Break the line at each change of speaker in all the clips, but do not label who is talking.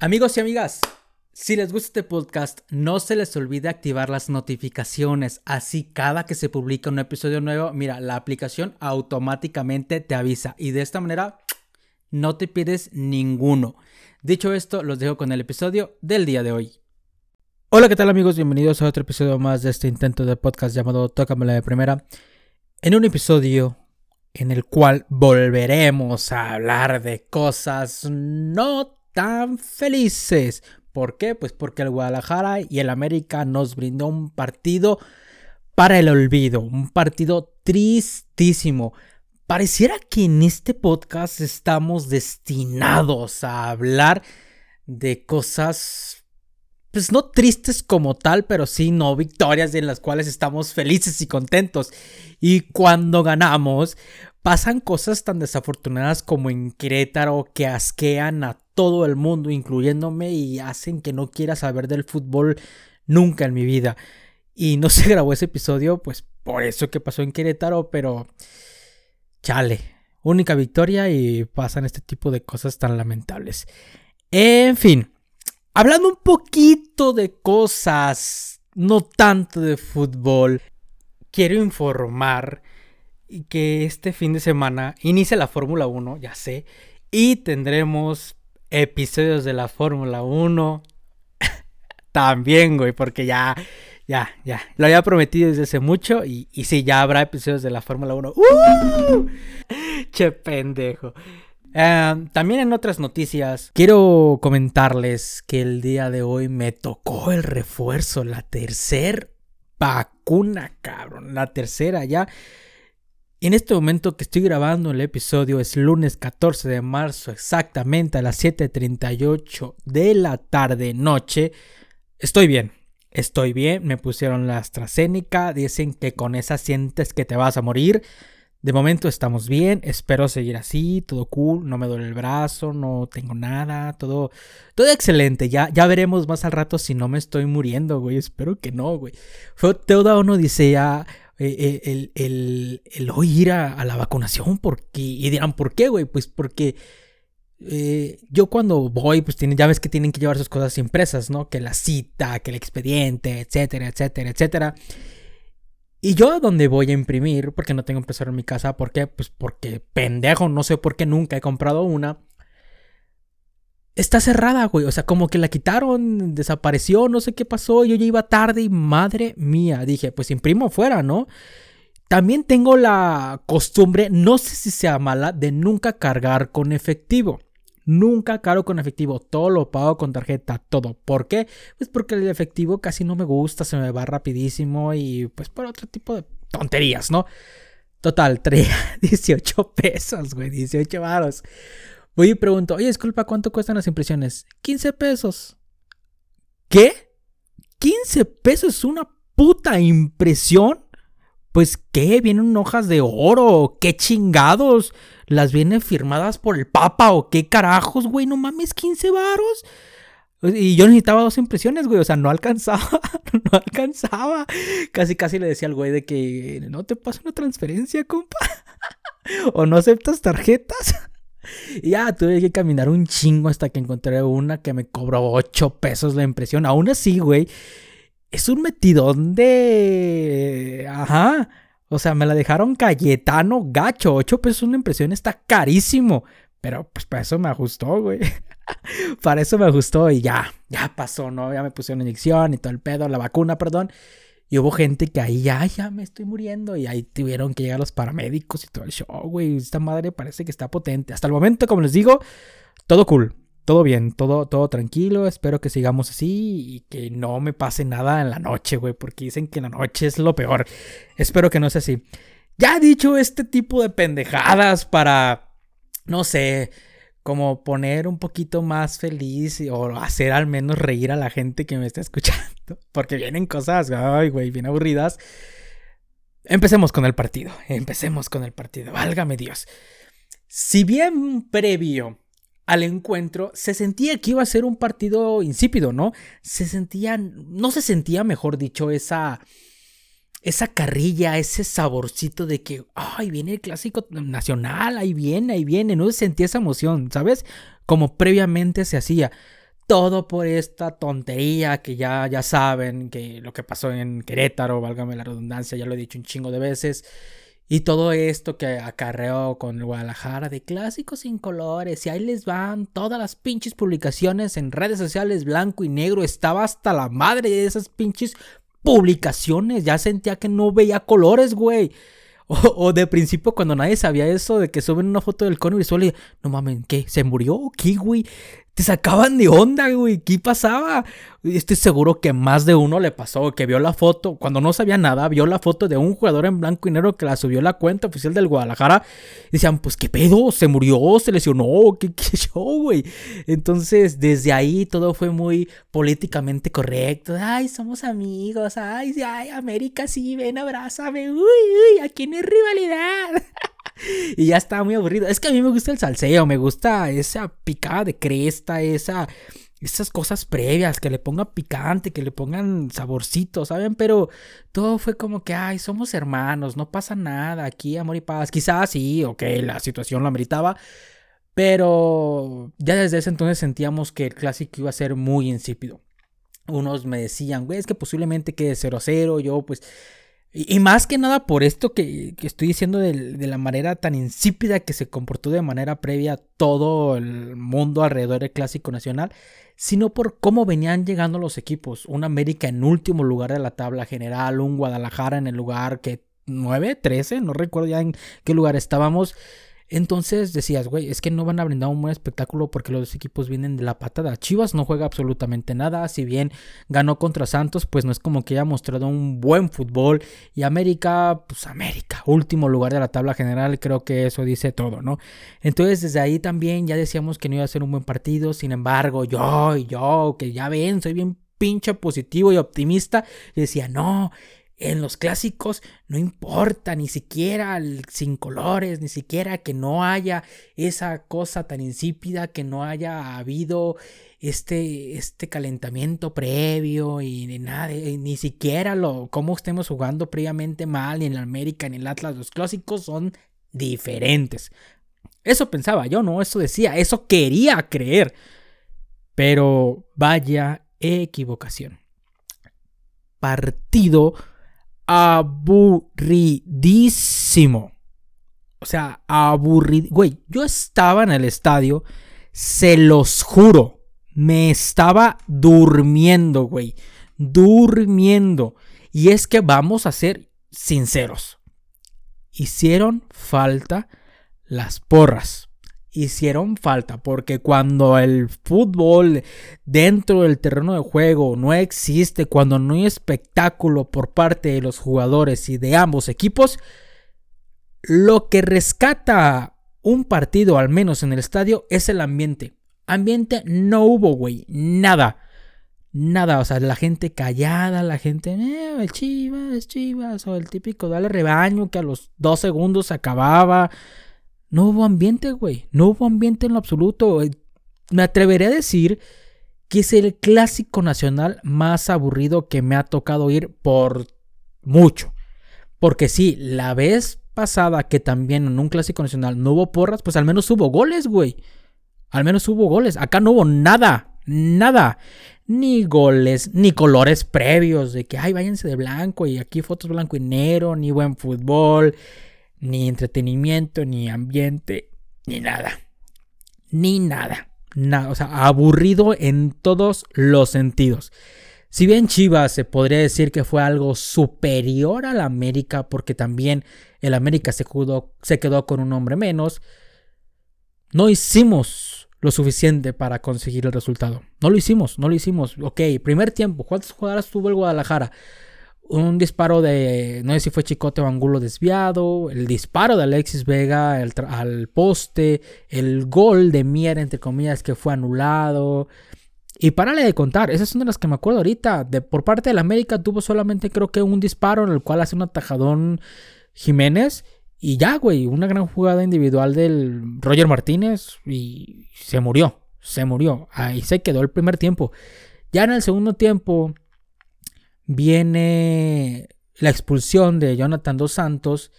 Amigos y amigas, si les gusta este podcast, no se les olvide activar las notificaciones. Así cada que se publica un episodio nuevo, mira, la aplicación automáticamente te avisa. Y de esta manera no te pierdes ninguno. Dicho esto, los dejo con el episodio del día de hoy. Hola, ¿qué tal amigos? Bienvenidos a otro episodio más de este intento de podcast llamado Tócamela de Primera. En un episodio en el cual volveremos a hablar de cosas no tan felices. ¿Por qué? Pues porque el Guadalajara y el América nos brindó un partido para el olvido, un partido tristísimo. Pareciera que en este podcast estamos destinados a hablar de cosas, pues no tristes como tal, pero sí no victorias en las cuales estamos felices y contentos. Y cuando ganamos, pasan cosas tan desafortunadas como en Querétaro que asquean a todo el mundo, incluyéndome, y hacen que no quiera saber del fútbol nunca en mi vida. Y no se grabó ese episodio, pues por eso que pasó en Querétaro, pero chale, única victoria y pasan este tipo de cosas tan lamentables. En fin, hablando un poquito de cosas, no tanto de fútbol, quiero informar que este fin de semana inicia la Fórmula 1, ya sé, y tendremos episodios de la Fórmula 1. También, güey, porque ya, ya, ya. Lo había prometido desde hace mucho y, y sí, ya habrá episodios de la Fórmula 1. ¡Uh! che pendejo. Em, también en otras noticias, quiero comentarles que el día de hoy me tocó el refuerzo, la tercera vacuna, cabrón. La tercera ya. En este momento que estoy grabando el episodio es lunes 14 de marzo, exactamente a las 7:38 de la tarde noche. Estoy bien, estoy bien. Me pusieron la AstraZeneca. Dicen que con esa sientes que te vas a morir. De momento estamos bien, espero seguir así, todo cool, no me duele el brazo, no tengo nada, todo, todo excelente. Ya, ya veremos más al rato si no me estoy muriendo, güey. Espero que no, güey. Fue toda una odisea eh, eh, el, el, el, ir a, la vacunación. Porque, y dirán, ¿por qué, güey? Pues porque eh, yo cuando voy, pues tienen, ya ves que tienen que llevar sus cosas impresas, ¿no? Que la cita, que el expediente, etcétera, etcétera, etcétera. Y yo a donde voy a imprimir, porque no tengo impresora en mi casa, ¿por qué? Pues porque pendejo, no sé por qué nunca he comprado una está cerrada, güey. O sea, como que la quitaron, desapareció, no sé qué pasó. Yo ya iba tarde y madre mía. Dije, pues imprimo fuera, ¿no? También tengo la costumbre, no sé si sea mala, de nunca cargar con efectivo. Nunca cargo con efectivo, todo lo pago con tarjeta, todo. ¿Por qué? Pues porque el efectivo casi no me gusta, se me va rapidísimo y pues por otro tipo de tonterías, ¿no? Total, 3, 18 pesos, güey, 18 varos. Voy y pregunto, oye, disculpa, ¿cuánto cuestan las impresiones? 15 pesos. ¿Qué? ¿15 pesos es una puta impresión? Pues, ¿qué? ¿Vienen hojas de oro? ¿Qué chingados? ¿Las vienen firmadas por el Papa o qué carajos, güey? No mames, 15 varos. Y yo necesitaba dos impresiones, güey. O sea, no alcanzaba. No alcanzaba. Casi, casi le decía al güey de que no te pasa una transferencia, compa. o no aceptas tarjetas. Y ya tuve que caminar un chingo hasta que encontré una que me cobró 8 pesos la impresión. Aún así, güey, es un metidón de... Ajá. O sea, me la dejaron Cayetano gacho. 8 pesos una impresión está carísimo. Pero pues para eso me ajustó, güey. para eso me ajustó y ya, ya pasó, ¿no? Ya me pusieron inyección y todo el pedo, la vacuna, perdón. Y hubo gente que ahí ya, me estoy muriendo. Y ahí tuvieron que llegar los paramédicos y todo el show, güey. Esta madre parece que está potente. Hasta el momento, como les digo, todo cool. Todo bien, todo, todo tranquilo. Espero que sigamos así y que no me pase nada en la noche, güey. Porque dicen que la noche es lo peor. Espero que no sea así. Ya dicho este tipo de pendejadas para, no sé, como poner un poquito más feliz o hacer al menos reír a la gente que me está escuchando. Porque vienen cosas, ay, güey, bien aburridas. Empecemos con el partido. Empecemos con el partido. Válgame Dios. Si bien previo al encuentro se sentía que iba a ser un partido insípido, ¿no? Se sentía, no se sentía, mejor dicho, esa esa carrilla, ese saborcito de que, ay, viene el clásico nacional, ahí viene, ahí viene, no sentía esa emoción, ¿sabes? Como previamente se hacía. todo por esta tontería que ya, ya saben, que lo que pasó en Querétaro, válgame la redundancia, ya lo he dicho un chingo de veces. Y todo esto que acarreó con Guadalajara de clásicos sin colores. Y ahí les van todas las pinches publicaciones en redes sociales blanco y negro. Estaba hasta la madre de esas pinches publicaciones. Ya sentía que no veía colores, güey. O, de principio cuando nadie sabía eso de que suben una foto del cono y no mames, ¿qué? ¿Se murió? ¿Qué, güey? Te sacaban de onda, güey. ¿Qué pasaba? Estoy seguro que más de uno le pasó, que vio la foto, cuando no sabía nada, vio la foto de un jugador en blanco y negro que la subió a la cuenta oficial del Guadalajara. Decían, pues qué pedo, se murió, se lesionó, qué, qué show, güey. Entonces, desde ahí todo fue muy políticamente correcto. Ay, somos amigos, ay, ay, América, sí, ven, abrázame. Uy, uy, aquí no hay rivalidad. y ya estaba muy aburrido. Es que a mí me gusta el salseo, me gusta esa picada de cresta, esa esas cosas previas, que le pongan picante, que le pongan saborcito, ¿saben? Pero todo fue como que, ay, somos hermanos, no pasa nada, aquí amor y paz. Quizás sí, ok, la situación lo ameritaba, pero ya desde ese entonces sentíamos que el clásico iba a ser muy insípido. Unos me decían, güey, es que posiblemente quede 0-0, yo pues y, más que nada por esto que, estoy diciendo de, la manera tan insípida que se comportó de manera previa todo el mundo alrededor del Clásico Nacional, sino por cómo venían llegando los equipos. Un América en último lugar de la tabla general, un Guadalajara en el lugar que 9, 13, no recuerdo ya en qué lugar estábamos. Entonces decías, güey, es que no van a brindar un buen espectáculo porque los equipos vienen de la patada. Chivas no juega absolutamente nada. Si bien ganó contra Santos, pues no es como que haya mostrado un buen fútbol. Y América, pues América, último lugar de la tabla general. Creo que eso dice todo, ¿no? Entonces desde ahí también ya decíamos que no iba a ser un buen partido. Sin embargo, yo yo, que ya ven, soy bien pinche positivo y optimista. Y decía, no, en los clásicos no importa ni siquiera sin colores, ni siquiera que no haya esa cosa tan insípida, que no haya habido este, este calentamiento previo y nada, ni siquiera lo cómo estemos jugando previamente mal, en el América en el Atlas, los clásicos son diferentes. Eso pensaba yo, no, eso decía, eso quería creer. Pero vaya equivocación. Partido aburridísimo. O sea, aburrido. Güey, yo estaba en el estadio, se los juro, me estaba durmiendo, güey. Durmiendo. Y es que vamos a ser sinceros. Hicieron falta las porras hicieron falta, porque cuando el fútbol dentro del terreno de juego no existe, cuando no hay espectáculo por parte de los jugadores y de ambos equipos, lo que rescata un partido, al menos en el estadio, es el ambiente. Ambiente no hubo, güey, nada. Nada, o sea, la gente callada, la gente, eh, chivas, chivas, o el típico dale rebaño que a los dos segundos acababa. No hubo ambiente, güey. No hubo ambiente en lo absoluto. Me atreveré a decir que es el clásico nacional más aburrido que me ha tocado ir por mucho. Porque sí, la vez pasada que también en un clásico nacional no hubo porras, pues al menos hubo goles, güey. Al menos hubo goles. Acá no hubo nada. Nada. Ni goles, ni colores previos de que, ay, váyanse de blanco y aquí fotos blanco y negro, ni buen fútbol ni entretenimiento, ni ambiente, ni nada. Ni nada. Nada, o sea, aburrido en todos los sentidos. Si bien Chivas se podría decir que fue algo superior al América, porque también el América se, se quedó con un hombre menos, no hicimos lo suficiente para conseguir el resultado. No lo hicimos, no lo hicimos. Ok, primer tiempo, ¿cuántas jugadas tuvo el Guadalajara? Un disparo de, no sé si fue Chicote o Angulo desviado, el disparo de Alexis Vega al poste, el gol de Mier, entre comillas, que fue anulado. Y párale de contar, esas son de las que me acuerdo ahorita. De, por parte del América tuvo solamente creo que un disparo en el cual hace un atajadón Jiménez. Y ya, güey, una gran jugada individual del Roger Martínez y se murió, se murió. Ahí se quedó el primer tiempo. Ya en el segundo tiempo viene la expulsión de Jonathan Dos Santos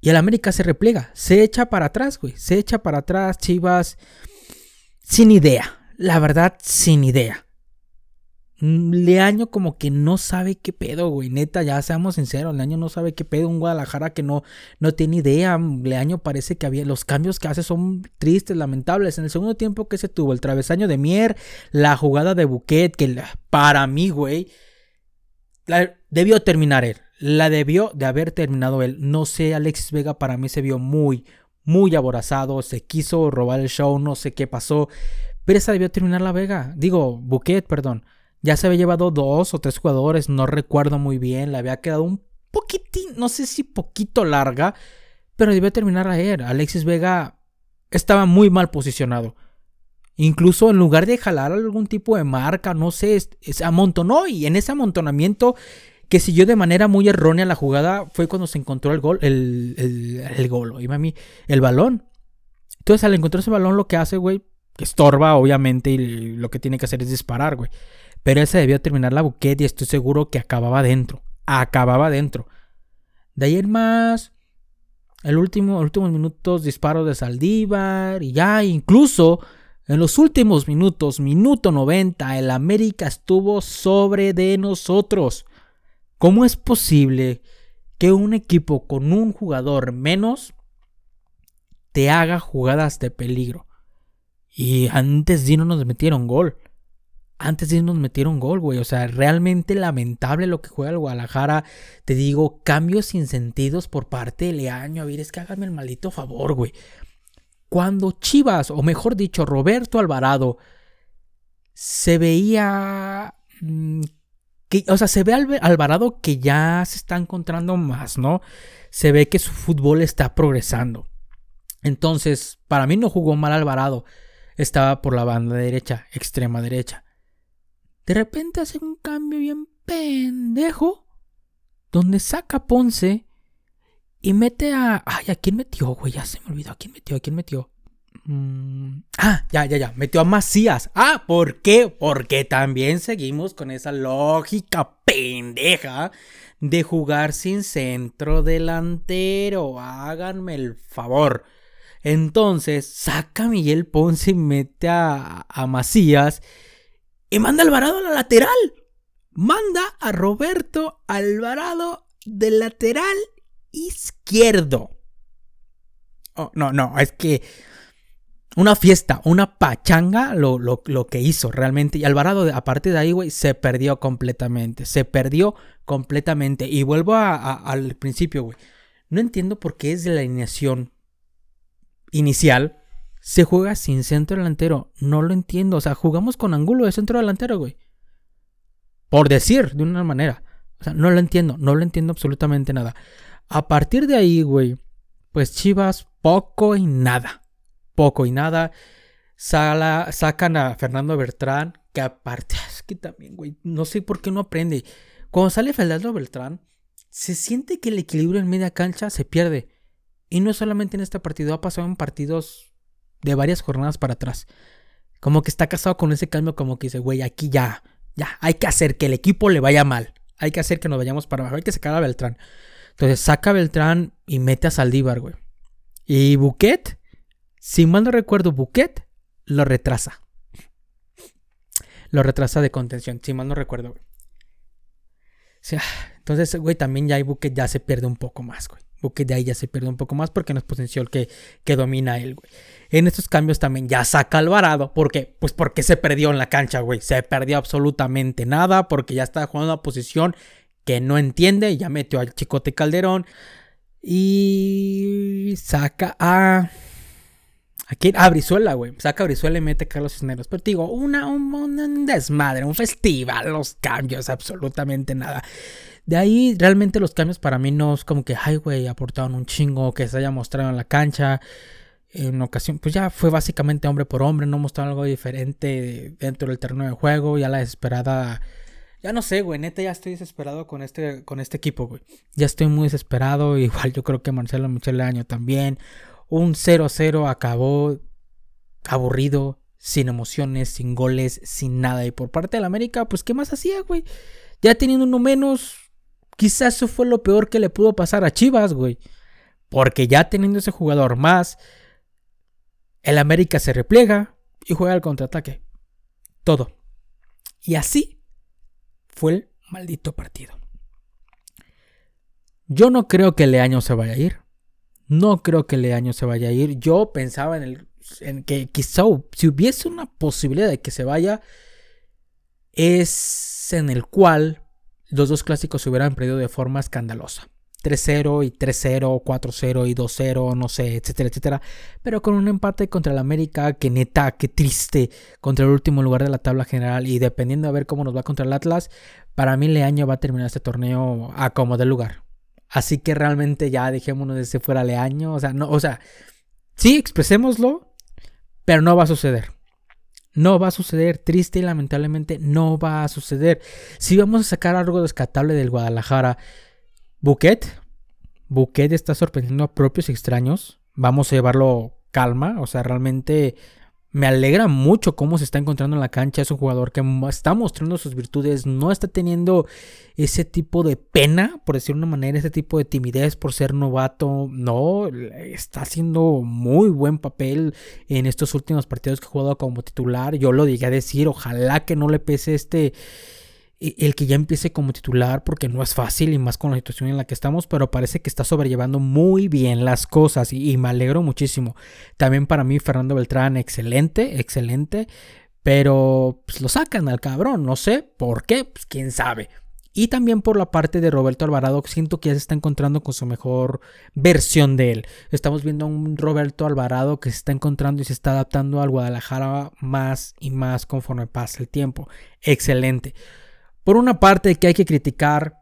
y el América se repliega, se echa para atrás, güey, se echa para atrás, Chivas sin idea, la verdad, sin idea. Leaño como que no sabe qué pedo, güey. Neta, ya seamos sinceros. Leaño no sabe qué pedo. Un Guadalajara que no, no tiene idea. Leaño parece que había. Los cambios que hace son tristes, lamentables. En el segundo tiempo que se tuvo, el travesaño de Mier, la jugada de Buquet, que para mí, güey, debió terminar él. La debió de haber terminado él. No sé, Alexis Vega para mí se vio muy, muy aborazado. Se quiso robar el show. No sé qué pasó. Pero esa debió terminar la Vega. Digo, Buquet, perdón. Ya se había llevado dos o tres jugadores, no recuerdo muy bien. Le había quedado un poquitín, no sé si poquito larga, pero debió terminar a él. Alexis Vega estaba muy mal posicionado. Incluso en lugar de jalar algún tipo de marca, no sé, se amontonó y en ese amontonamiento que siguió de manera muy errónea la jugada fue cuando se encontró el gol, el, el, el gol, el balón. Entonces al encontrar ese balón lo que hace, güey, que estorba obviamente y lo que tiene que hacer es disparar, güey. Pero ese debió terminar la buquet y estoy seguro que acababa dentro. Acababa dentro. De ayer más. El último, últimos minutos, disparo de Saldívar. Y ya, incluso en los últimos minutos, minuto 90, el América estuvo sobre de nosotros. ¿Cómo es posible que un equipo con un jugador menos te haga jugadas de peligro? Y antes de no nos metieron gol antes de nos metieron gol, güey. O sea, realmente lamentable lo que juega el Guadalajara. Te digo, cambios sin sentidos por parte de Leaño. A ver, es que hágame el maldito favor, güey. Cuando Chivas, o mejor dicho, Roberto Alvarado, se veía. Mm, que, o sea, se ve al Alvarado que ya se está encontrando más, ¿no? Se ve que su fútbol está progresando. Entonces, para mí no jugó mal Alvarado. Estaba por la banda derecha, extrema derecha. De repente hace un cambio bien pendejo. Donde saca Ponce y mete a. Ay, ¿a quién metió, güey? Ya se me olvidó. ¿A quién metió? ¿A quién metió? Mm, ah, ya, ya, ya. Metió a Macías. Ah, ¿por qué? Porque también seguimos con esa lógica pendeja de jugar sin centro delantero. Háganme el favor. Entonces, saca a Miguel Ponce y mete a, a Macías. Y manda a Alvarado a la lateral. Manda a Roberto Alvarado de lateral izquierdo. Oh, no, no, es que una fiesta, una pachanga lo, lo, que hizo realmente. Y Alvarado, aparte de ahí, güey, se perdió completamente. Se perdió completamente. Y vuelvo al principio, güey. No entiendo por qué es de la alineación inicial se juega sin centro delantero. No lo entiendo. O sea, jugamos con ángulo de centro delantero, güey. Por decir, de una manera. O sea, no lo entiendo. No lo entiendo absolutamente nada. A partir de ahí, güey, pues Chivas, poco y nada. Poco y nada. Sacan a Fernando Bertrán, que aparte, es que también, güey, no sé por qué no aprende. Cuando sale Fernando Beltrán, se siente que el equilibrio en media cancha se pierde. Y no solamente en este partido, ha pasado en partidos de varias jornadas para atrás. Como que está casado con ese cambio, como que dice, güey, aquí ya, ya, hay que hacer que el equipo le vaya mal. Hay que hacer que nos vayamos para abajo. Hay que sacar a Beltrán. Entonces saca a Beltrán y mete a Saldívar, güey. Y Buquet, si mal no recuerdo, Buquet lo retrasa. Lo retrasa de contención, si mal no recuerdo, güey. O sea, entonces, güey, también ya hay Buquet ya se pierde un poco más, güey que de ahí ya se pierde un poco más porque no es potencial que, que domina él, güey. En estos cambios también ya saca Alvarado. ¿Por qué? Pues porque se perdió en la cancha, güey. Se perdió absolutamente nada porque ya está jugando una posición que no entiende. Ya metió al Chicote Calderón. Y saca a... Aquí, a Brizuela, güey. Saca a Brizuela y mete a Carlos Cisneros. Pero te digo, una, un, un desmadre, un festival, los cambios, absolutamente nada. De ahí realmente los cambios para mí no es como que, ay, güey, aportaron un chingo, que se haya mostrado en la cancha. En ocasión, pues ya fue básicamente hombre por hombre, no mostraron algo diferente dentro del terreno de juego. Ya la desesperada. Ya no sé, güey, neta ya estoy desesperado con este, con este equipo, güey. Ya estoy muy desesperado. Igual yo creo que Marcelo Michel Año también. Un 0-0 acabó aburrido, sin emociones, sin goles, sin nada. Y por parte del América, pues, ¿qué más hacía, güey? Ya teniendo uno menos, Quizás eso fue lo peor que le pudo pasar a Chivas, güey. Porque ya teniendo ese jugador más, el América se repliega y juega al contraataque. todo. Y así fue el maldito partido. Yo no creo que Leaño se vaya a ir. No creo que Leaño se vaya a ir. Yo pensaba en, el, en que quizá si hubiese una posibilidad de que se vaya, es en el cual los dos clásicos se hubieran perdido de forma escandalosa. 3-0 y 3-0, 4-0 y 2-0, no sé, etcétera, etcétera. Pero con un empate contra el América, que neta, qué triste, contra el último lugar de la tabla general. Y dependiendo de ver cómo nos va contra el Atlas, para mí Leaño va a terminar este torneo a como de lugar. Así que realmente ya dejémonos de ese fuera Leaño. O sea, no, o sea, sí, expresémoslo, pero no va a suceder. No va a suceder, triste y lamentablemente no va a suceder. Si vamos a sacar algo descatable del Guadalajara, Buquet. Buquet está sorprendiendo a propios extraños. Vamos a llevarlo calma. O sea, realmente me alegra mucho cómo se está encontrando en la cancha. Es un jugador que está mostrando sus virtudes. No está teniendo ese tipo de pena, por decirlo de una manera, ese tipo de timidez por ser novato. No, está haciendo muy buen papel en estos últimos partidos que ha jugado como titular. Yo lo dije a decir, ojalá que no le pese este el que ya empiece como titular porque no es fácil y más con la situación en la que estamos, pero parece que está sobrellevando muy bien las cosas y, me alegro muchísimo. También para mí Fernando Beltrán, excelente, excelente, pero pues, lo sacan al cabrón, no sé por qué, pues quién sabe. Y también por la parte de Roberto Alvarado, siento que ya se está encontrando con su mejor versión de él. Estamos viendo a un Roberto Alvarado que se está encontrando y se está adaptando al Guadalajara más y más conforme pasa el tiempo. Excelente. Por una parte que hay que criticar,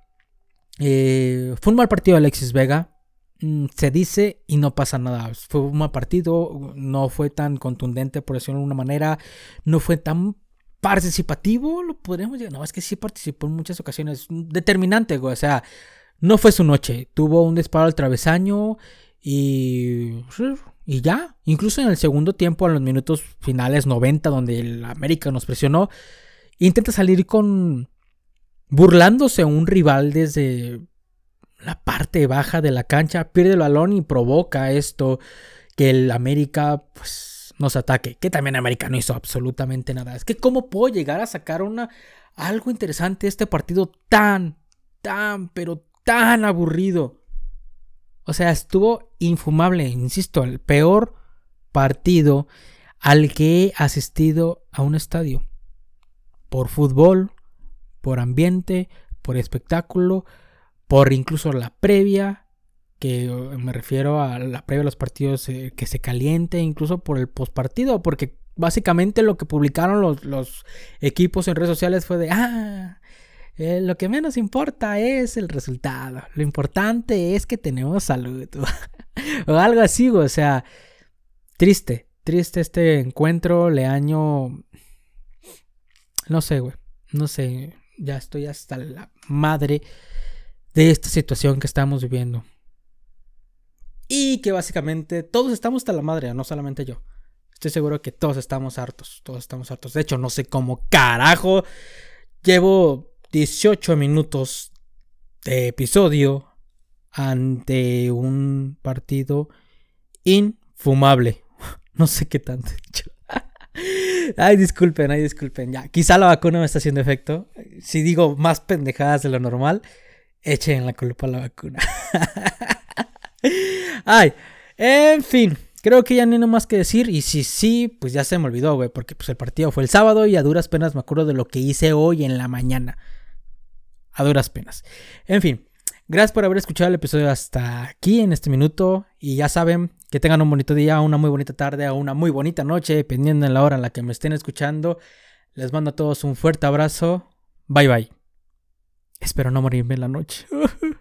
eh, fue un mal partido de Alexis Vega. Mm, se dice y no pasa nada. Fue un mal partido, no fue tan contundente, por decirlo de una manera, no fue tan participativo, lo podríamos decir. No, es que sí participó en muchas ocasiones. Determinante, O sea, no fue su noche. Tuvo un disparo al travesaño y. Y ya. Incluso en el segundo tiempo, en los minutos finales 90, donde el América nos presionó, intenta salir con burlándose a un rival desde la parte baja de la cancha, pierde el balón y provoca esto que el América pues nos ataque, que también América no hizo absolutamente nada. Es que cómo puedo llegar a sacar una algo interesante este partido tan tan pero tan aburrido. O sea, estuvo infumable, insisto, el peor partido al que he asistido a un estadio. Por fútbol, por ambiente, por espectáculo, por incluso la previa, que me refiero a la previa de los partidos eh, que se caliente, incluso por el postpartido, porque básicamente lo que publicaron los, equipos en redes sociales fue de, ah, eh, lo que menos importa es el resultado, lo importante es que tenemos salud, o algo así, o sea, triste, triste este encuentro, Leaño, no sé, güey, no sé, ya estoy hasta la madre de esta situación que estamos viviendo. Y que básicamente todos estamos hasta la madre, no solamente yo. Estoy seguro que todos estamos hartos, todos estamos hartos. De hecho, no sé cómo carajo llevo 18 minutos de episodio ante un partido infumable. No sé qué tanto he dicho. Ay, disculpen, ay, disculpen. Ya, quizá la vacuna me está haciendo efecto. Si digo más pendejadas de lo normal, echen la culpa a la vacuna. ay, en fin. Creo que ya no hay nada más que decir. Y si sí, pues ya se me olvidó, güey. Porque pues el partido fue el sábado y a duras penas me acuerdo de lo que hice hoy en la mañana. A duras penas. En fin. Gracias por haber escuchado el episodio hasta aquí en este minuto. Y ya saben, que tengan un bonito día, una muy bonita tarde o una muy bonita noche, dependiendo de la hora en la que me estén escuchando. Les mando a todos un fuerte abrazo. Bye bye. Espero no morirme en la noche.